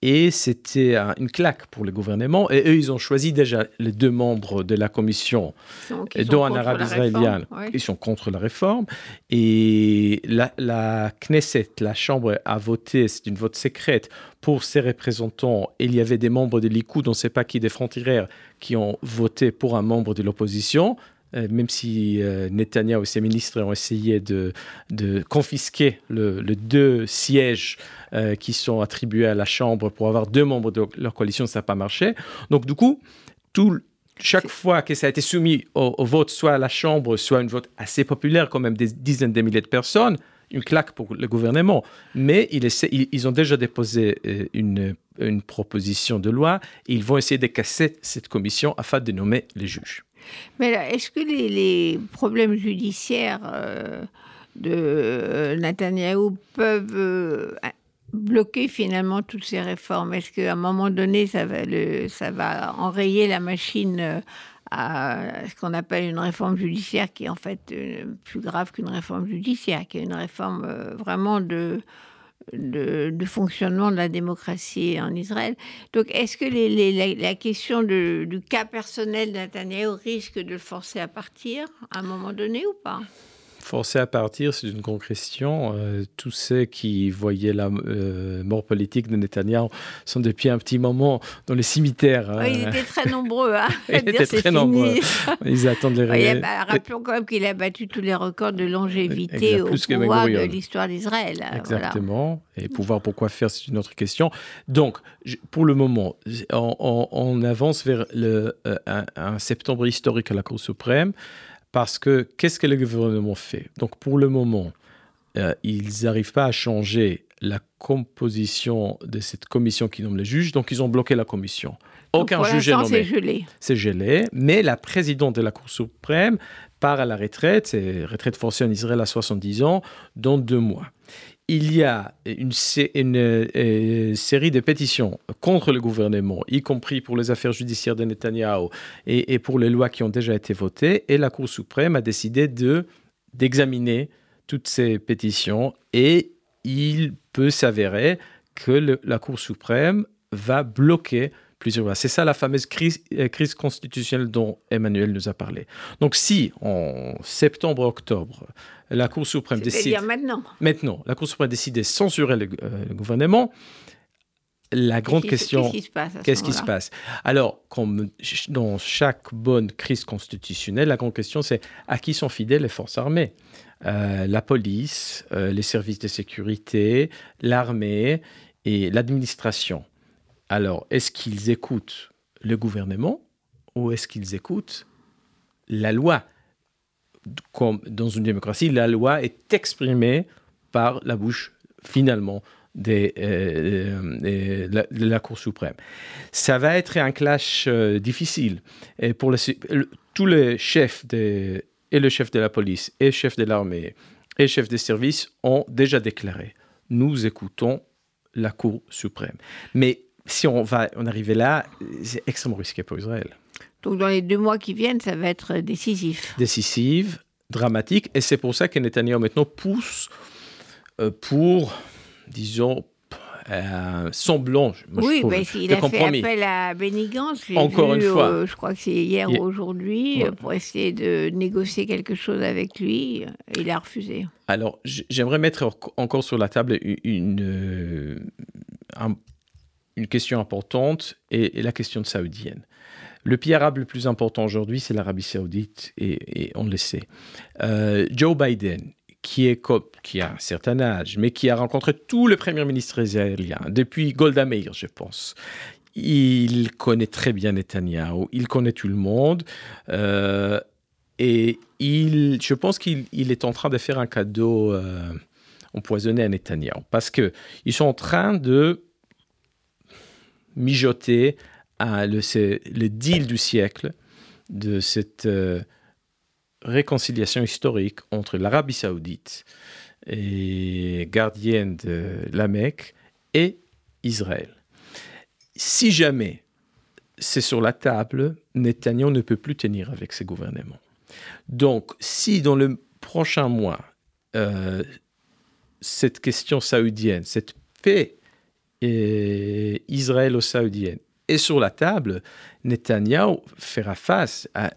Et c'était une claque pour le gouvernement. Et eux, ils ont choisi déjà les deux membres de la commission, dont un arabe israélien. Ils sont contre la réforme. Et la, la, Knesset, la Chambre, a voté, c'est une vote secrète, pour ses représentants. il y avait des membres de Likoud, on ne sait pas qui, des frontières, qui ont voté pour un membre de l'opposition. Euh, même si euh, Netanyahu et ses ministres ont essayé de, de confisquer le, deux sièges euh, qui sont attribués à la Chambre pour avoir deux membres de leur coalition, ça n'a pas marché. Donc du coup, tout, chaque fois que ça a été soumis au, vote, soit à la Chambre, soit une vote assez populaire, quand même des dizaines de milliers de personnes, une claque pour le gouvernement. Mais ils, ils ont déjà déposé une, une proposition de loi et ils vont essayer de casser cette commission afin de nommer les juges. Mais est-ce que les, problèmes judiciaires euh, de euh, Netanyahou peuvent euh, bloquer finalement toutes ces réformes? Est-ce qu'à un moment donné, ça va, ça va enrayer la machine à ce qu'on appelle une réforme judiciaire qui est en fait plus grave qu'une réforme judiciaire, qui est une réforme vraiment de de, fonctionnement de la démocratie en Israël. Donc, est-ce que la, question du cas personnel de Netanyahu risque de le forcer à partir à un moment donné ou pas? Forcé à partir, c'est une grande question. Euh, tous ceux qui voyaient la euh, mort politique de Netanyahu sont depuis un petit moment dans les cimetières. Hein. ils étaient très nombreux. Hein, ils étaient très nombreux. Ils attendent les. Bah, rappelons quand même qu'il a battu tous les records de longévité au pouvoir de l'histoire d'Israël. Exactement. Et pouvoir pourquoi faire, c'est une autre question. Donc, pour le moment, on, avance vers le, euh, un septembre historique à la Cour suprême. Parce que qu'est-ce que le gouvernement fait? Donc pour le moment, euh, ils n'arrivent pas à changer la composition de cette commission qui nomme les juges, donc ils ont bloqué la commission. Aucun juge n'est nommé. C'est gelé. C'est gelé, mais la présidente de la Cour suprême part à la retraite, c'est retraite forcée en Israël à 70 ans, dans deux mois il y a une, euh, série de pétitions contre le gouvernement, y compris pour les affaires judiciaires de Netanyahu et, pour les lois qui ont déjà été votées, et la Cour suprême a décidé de d'examiner toutes ces pétitions et il peut s'avérer que la Cour suprême va bloquer plusieurs lois. C'est ça la fameuse crise, euh, crise, constitutionnelle dont Emmanuel nous a parlé. Donc si en septembre-octobre, la Cour suprême décide... dire maintenant. Maintenant, la Cour suprême décide de censurer le, euh, gouvernement, la grande question, qu'est-ce qui se passe, qu'est-ce qui se passe? Alors, comme dans chaque bonne crise constitutionnelle, la grande question c'est à qui sont fidèles les forces armées? Euh, La police, les services de sécurité, l'armée et l'administration. Alors, est-ce qu'ils écoutent le gouvernement ou est-ce qu'ils écoutent la loi? Comme dans une démocratie, la loi est exprimée par la bouche, finalement, de euh, la, Cour suprême. Ça va être un clash euh, difficile. Pour tous les chefs de, et le chef de la police, et le chef de l'armée, et le chef des services ont déjà déclaré nous écoutons la Cour suprême. Mais si on va en arriver là, c'est extrêmement risqué pour Israël. Donc dans les deux mois qui viennent, ça va être décisif. Décisif, dramatique, et c'est pour ça que Netanyahu maintenant pousse euh, pour, disons, euh, semblant, oui, je il a fait appel à Benny Encore une fois. je crois que c'est hier ou aujourd'hui, pour essayer de négocier quelque chose avec lui. Il a refusé. Alors, j'aimerais mettre encore sur la table une, une, une question importante et, la question saoudienne. Le pays arabe le plus important aujourd'hui, c'est l'Arabie saoudite, et, on le sait. Euh, Joe Biden, qui, est, qui a un certain âge, mais qui a rencontré tous les premiers ministres israéliens, depuis Golda Meir, je pense. Il connaît très bien Netanyahu, il connaît tout le monde. Euh, et il, je pense qu'il est en train de faire un cadeau euh, empoisonné à Netanyahu, parce qu'ils sont en train de mijoter à le, le deal du siècle de cette euh, réconciliation historique entre l'Arabie saoudite et gardienne de la Mecque et Israël. Si jamais c'est sur la table, Netanyahu ne peut plus tenir avec ses gouvernements. Donc, si dans le prochain mois, euh, cette question saoudienne, cette paix israélo-saoudienne est sur la table, Netanyahu fera face à,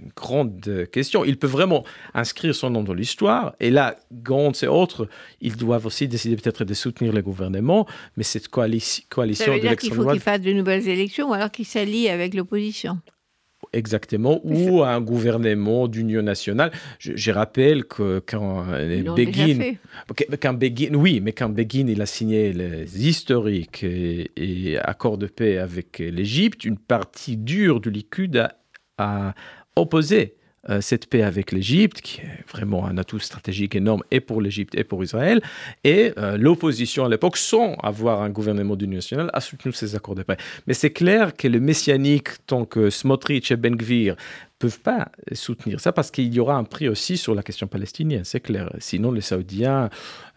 une grande question. Il peut vraiment inscrire son nom dans l'histoire. Et là, Gantz et autres, ils doivent aussi décider peut-être de soutenir le gouvernement. Mais cette coalition, coalition Ça veut dire qu'il faut qu'il fasse de nouvelles élections ou alors qu'il s'allie avec l'opposition exactement, ou un gouvernement d'union nationale. Je, rappelle que quand Begin, quand Begin, oui, mais quand Begin il a signé les historiques et, accords de paix avec l'Égypte, une partie dure du Likud a, a opposé euh, cette paix avec l'Égypte, qui est vraiment un atout stratégique énorme et pour l'Égypte et pour Israël. Et euh, l'opposition à l'époque, sans avoir un gouvernement d'union nationale, a soutenu ces accords de paix. Mais c'est clair que le messianique, tant que Smotrich et Ben Gvir peuvent pas soutenir ça parce qu'il y aura un prix aussi sur la question palestinienne, c'est clair. Sinon, les Saoudiens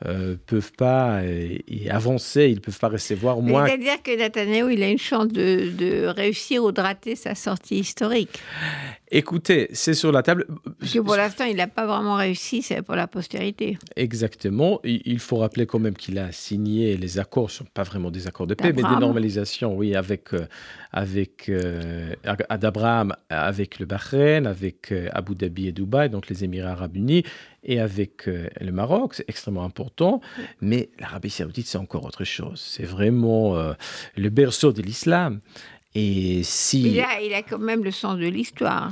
euh, peuvent pas y avancer, ils peuvent pas recevoir moins. C'est-à-dire que Netanyahu, il a une chance de, de réussir ou de rater sa sortie historique. Écoutez, c'est sur la table. Parce que pour l'instant, il n'a pas vraiment réussi, c'est pour la postérité. Exactement. Il faut rappeler quand même qu'il a signé les accords, ce ne sont pas vraiment des accords de paix, mais des normalisations, oui, avec, euh, avec euh, d'Abraham, avec le Bahreïn, avec euh, Abu Dhabi et Dubaï, donc les Émirats arabes unis, et avec le Maroc, c'est extrêmement important. Mais l'Arabie saoudite, c'est encore autre chose. C'est vraiment le berceau de l'islam. Et si... Il a, il a quand même le sens de l'histoire.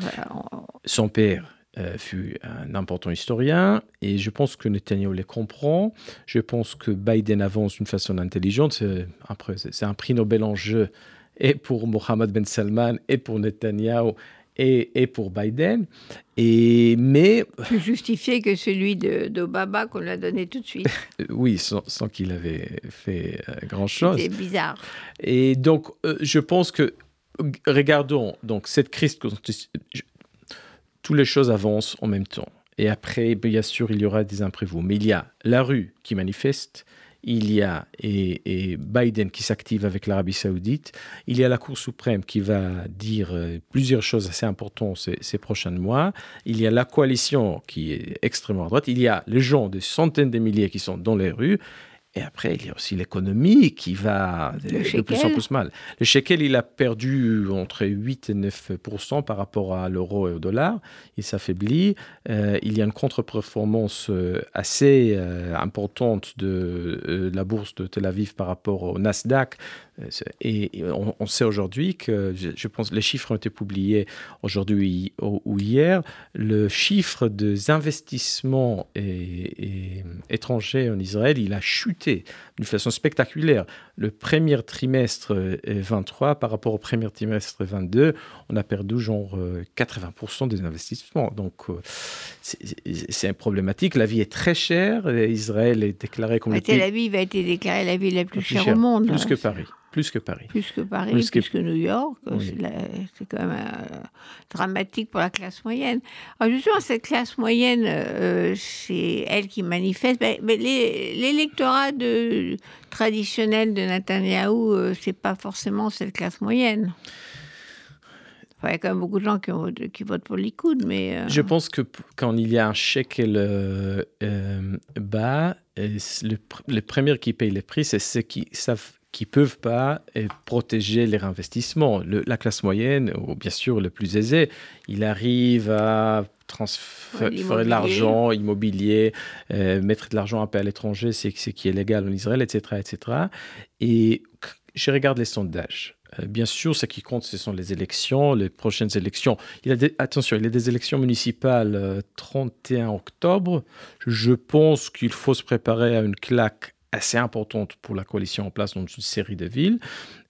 Son père euh, fut un important historien et je pense que Netanyahu les comprend. Je pense que Biden avance d'une façon intelligente. Après, c'est un prix Nobel en jeu et pour Mohamed Ben Salman et pour Netanyahu et, et pour Biden. Et, mais... Plus justifié que celui d'Obama qu'on lui a donné tout de suite. oui, sans, qu'il avait fait euh, grand-chose. C'est bizarre. Et donc, euh, je pense que, regardons, donc cette crise, toutes les choses avancent en même temps. Et après, bien sûr, il y aura des imprévus. Mais il y a la rue qui manifeste, il y a et, Biden qui s'active avec l'Arabie saoudite, il y a la Cour suprême qui va dire euh, plusieurs choses assez importantes ces, prochains mois, il y a la coalition qui est extrêmement à droite, il y a les gens, des centaines de milliers qui sont dans les rues, et après, il y a aussi l'économie qui va de, plus en plus mal. Le shekel, il a perdu entre 8 et 9% par rapport à l'euro et au dollar. Il s'affaiblit. Euh, il y a une contre-performance euh, assez euh, importante de, la bourse de Tel Aviv par rapport au Nasdaq. Et on, sait aujourd'hui que, je pense, les chiffres ont été publiés aujourd'hui ou hier, le chiffre des investissements étrangers en Israël, il a chuté d'une façon spectaculaire. Le premier trimestre 23 par rapport au premier trimestre 22, on a perdu genre 80% des investissements. Donc c'est problématique. La vie est très chère. Israël est déclaré comme... La Tel Aviv a été déclarée la ville la plus, chère, au monde. Plus que Paris. Plus que Paris. Plus que Paris, plus, que... New York. C'est quand même euh, dramatique pour la classe moyenne. Alors justement, cette classe moyenne, euh, c'est elle qui manifeste. Mais, l'électorat traditionnel de Netanyahou, euh, c'est pas forcément cette classe moyenne. il y a quand même beaucoup de gens qui, qui votent pour le Likoud, mais... Euh, Je pense que quand il y a un chèque euh, bas, les premiers qui payent les prix, c'est ceux qui savent qui peuvent pas protéger les réinvestissements. la classe moyenne, ou bien sûr le plus aisé, il arrive à transférer de l'argent immobilier, euh, mettre de l'argent un peu à l'étranger, c'est ce qui est légal en Israël, etc. etc. Et je regarde les sondages. Euh, bien sûr, ce qui compte, ce sont les élections, les prochaines élections. Il a attention, il y a des élections municipales 31 euh, octobre. Je pense qu'il faut se préparer à une claque assez importante pour la coalition en place dans une série de villes.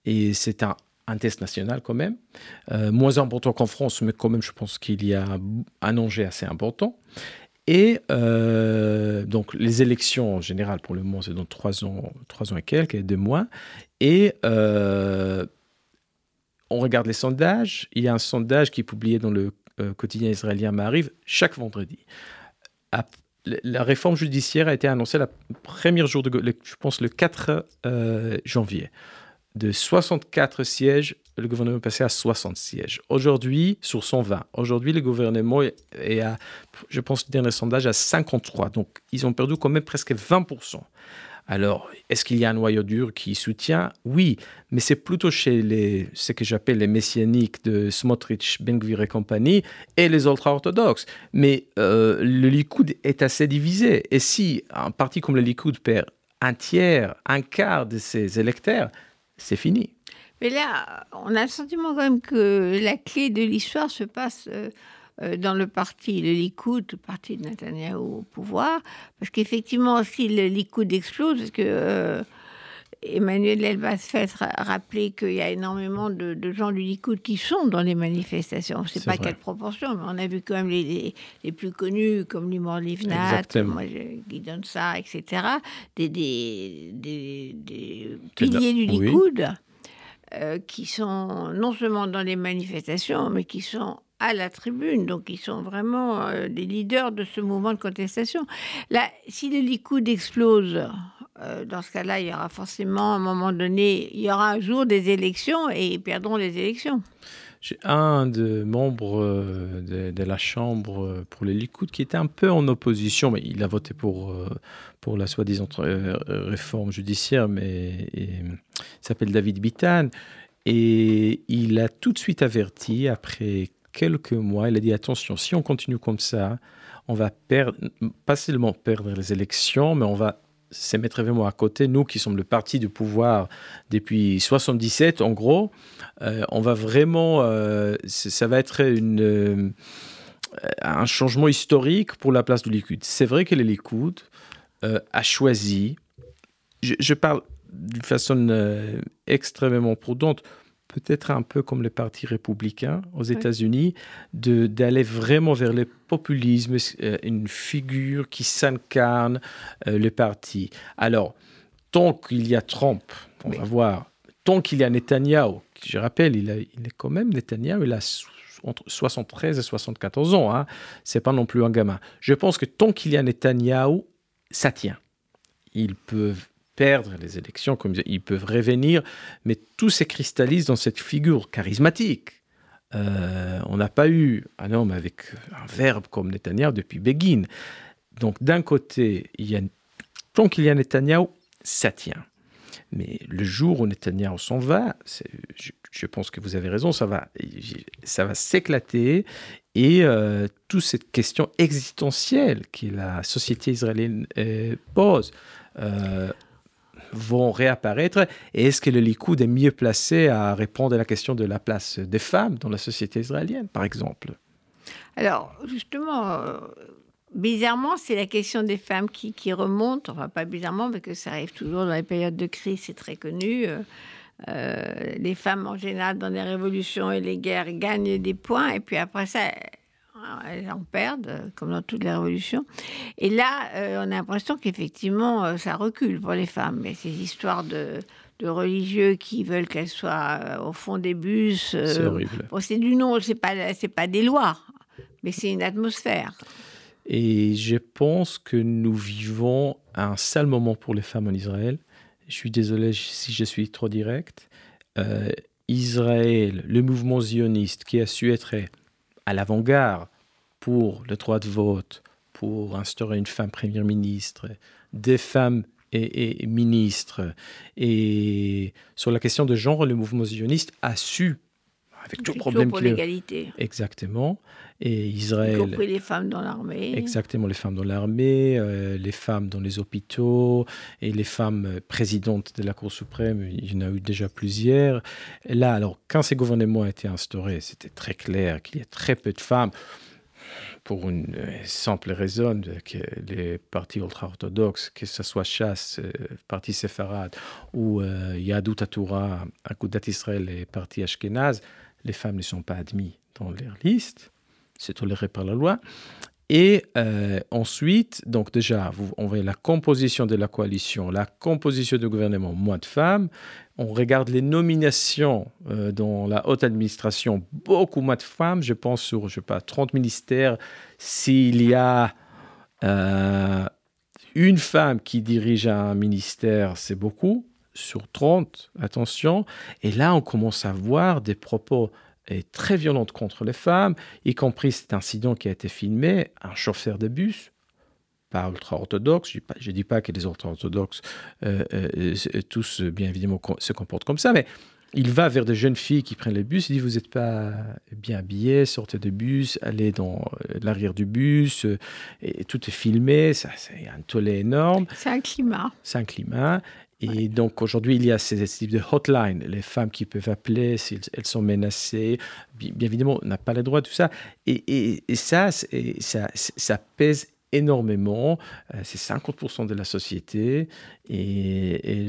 Et c'est un, test national quand même. Euh, moins important qu'en France, mais quand même, je pense qu'il y a un enjeu assez important. Et euh, donc, les élections en général, pour le moment, c'est dans trois ans, trois ans et quelques, deux mois. Et euh, on regarde les sondages. Il y a un sondage qui est publié dans le quotidien israélien M'arrive chaque vendredi la réforme judiciaire a été annoncée le premier jour, de, je pense le 4 euh, janvier. De 64 sièges, le gouvernement est passé à 60 sièges. Aujourd'hui, sur 120. Aujourd'hui, le gouvernement est à, je pense, le dernier sondage, à 53. Donc, ils ont perdu quand même presque 20%. Alors, est-ce qu'il y a un noyau dur qui soutient? Oui, mais c'est plutôt chez les, ce que j'appelle les messianiques de Smotrich, Bengvir et compagnie, et les ultra-orthodoxes. Mais euh, le Likoud est assez divisé. Et si un parti comme le Likoud perd un tiers, un quart de ses électeurs, c'est fini. Mais là, on a le sentiment quand même que la clé de l'histoire se passe... Euh, dans le parti, le Likoud, le parti de Netanyahu au pouvoir, parce qu'effectivement, si le Likoud explose, parce que euh, Emmanuel Elbas fait rappeler qu'il y a énormément de, gens du Likoud qui sont dans les manifestations. Je ne sais pas quelle proportion, mais on a vu quand même les, les, plus connus, comme Limor Livnat, moi, Guidon Sa, etc., des, des, des, piliers du Likoud. Euh, qui sont non seulement dans les manifestations, mais qui sont à la tribune. Donc, ils sont vraiment euh, des leaders de ce mouvement de contestation. Là, si le Likoud explose, euh, dans ce cas-là, il y aura forcément, un moment donné, il y aura un jour des élections et ils perdront les élections. J'ai un de membres euh, de, la Chambre pour le Likoud qui était un peu en opposition, mais il a voté pour, pour la soi-disant réforme judiciaire, mais il s'appelle David Bitan. Et il a tout de suite averti, après quelques mois, il a dit attention, si on continue comme ça, on va perdre, pas seulement perdre les élections, mais on va se mettre vraiment à côté, nous qui sommes le parti du pouvoir depuis 77 en gros, euh, on va vraiment, euh, ça va être euh, un changement historique pour la place du Likoud. C'est vrai que le Likoud a choisi, je parle d'une façon extrêmement prudente, peut-être un peu comme les partis républicains aux États-Unis, d'aller vraiment vers le populisme, euh, une figure qui s'incarne euh, le parti. Alors, tant qu'il y a Trump, on va voir, tant qu'il y a Netanyahu, je rappelle, il, il est quand même Netanyahu, il a entre 73 et 74 ans, hein, c'est pas non plus un gamin. Je pense que tant qu'il y a Netanyahu, ça tient. Ils peuvent perdre les élections, comme ils peuvent revenir, mais tout se cristallise dans cette figure charismatique. Euh, on n'a pas eu un homme avec un verbe comme Netanyahu depuis Begin. Donc d'un côté, tant qu'il y a Netanyahu, ça tient. Mais le jour où Netanyahu s'en va, je, pense que vous avez raison, ça va, ça va s'éclater et euh, toute cette question existentielle que la société israélienne euh, pose. Vont réapparaître Et est-ce que le Likoud est mieux placé à répondre à la question de la place des femmes dans la société israélienne, par exemple? Alors, justement, euh, bizarrement, c'est la question des femmes qui, qui, remonte. Enfin, pas bizarrement, parce que ça arrive toujours dans les périodes de crise, c'est très connu. Euh, euh, les femmes, en général, dans les révolutions et les guerres, gagnent des points, et puis après ça, elles en perdent, comme dans toutes les révolutions. Et là, euh, on a l'impression qu'effectivement, euh, ça recule pour les femmes. Mais ces histoires de, religieux qui veulent qu'elles soient euh, au fond des bus. c'est horrible. c'est du nom, c'est pas, c'est pas des lois, mais c'est une atmosphère. Et je pense que nous vivons un sale moment pour les femmes en Israël. Je suis désolé si je suis trop direct. Israël, le mouvement zioniste qui a su être à l'avant-garde pour le droit de vote, pour instaurer une femme première ministre, des femmes et, ministres. Et sur la question de genre, le mouvement zioniste a su, avec tout problème pour l'égalité. Exactement. Et Israël. Y compris les femmes dans l'armée. Exactement, les femmes dans l'armée, euh, les femmes dans les hôpitaux et les femmes présidentes de la Cour suprême. Il y en a eu déjà plusieurs. là, alors, quand ces gouvernements ont été instaurés, c'était très clair qu'il y a très peu de femmes pour une simple raison que les partis ultra-orthodoxes, que ce soit Chasse, euh, parti séfarade, ou euh, Yadut Agudat Israël et parti Ashkenaz, les femmes ne sont pas admises dans leur liste, c'est toléré par la loi. Et euh, ensuite, donc déjà, vous, on voit la composition de la coalition, la composition du gouvernement, moins de femmes. On regarde les nominations euh, dans la haute administration, beaucoup moins de femmes. Je pense sur, je sais pas, 30 ministères. S'il y a euh, une femme qui dirige un ministère, c'est beaucoup. Sur 30, attention. Et là, on commence à voir des propos est très violente contre les femmes, y compris cet incident qui a été filmé, un chauffeur de bus, pas ultra-orthodoxe, je ne dis pas que les ultra-orthodoxes euh, euh, tous, bien évidemment, se comportent comme ça, mais il va vers des jeunes filles qui prennent le bus, il dit, vous n'êtes pas bien habillés, sortez du bus, allez dans euh, l'arrière du bus, et tout est filmé, c'est un tollé énorme. C'est un climat. C'est un climat. Et donc aujourd'hui, il y a ces types de hotlines, les femmes qui peuvent appeler si elles sont menacées. Bien, évidemment, on n'a pas le droit tout ça. Et, et, ça, ça, ça pèse énormément. Euh, c'est 50% de la société et,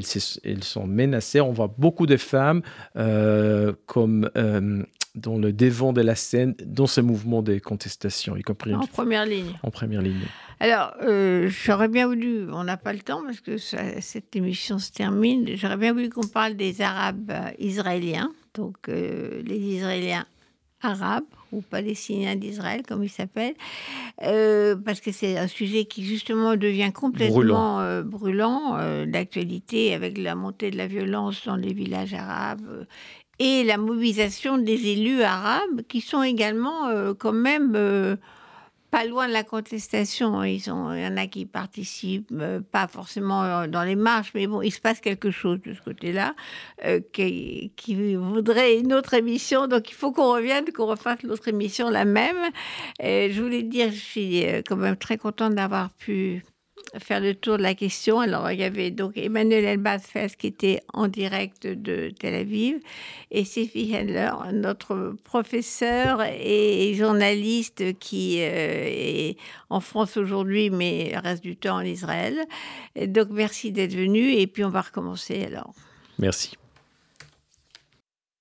elles, sont menacées. On voit beaucoup de femmes euh, comme euh, dans le devant de la scène, dans ce mouvement de contestation, y compris en première ligne. En première ligne. Alors, euh, j'aurais bien voulu, on n'a pas le temps parce que cette émission se termine, j'aurais bien voulu qu'on parle des Arabes euh, israéliens, donc euh, les Israéliens arabes ou palestiniens d'Israël, comme ils s'appellent, parce que c'est un sujet qui justement devient complètement brûlant, d'actualité avec la montée de la violence dans les villages arabes et la mobilisation des élus arabes qui sont également quand même pas loin de la contestation. Ils sont, il y en a qui participent, euh, pas forcément euh, dans les marches, mais bon, il se passe quelque chose de ce côté-là euh, qui, qui, voudrait une autre émission. Donc il faut qu'on revienne, qu'on refasse l'autre émission, la même. Et je voulais dire, je suis quand même très contente d'avoir pu faire le tour de la question. Alors, il y avait donc Emmanuel Elbaz qui était en direct de Tel Aviv et Sophie Hendler, notre professeur et journaliste qui euh, est en France aujourd'hui, mais reste du temps en Israël. donc, merci d'être venu et puis on va recommencer alors. Merci.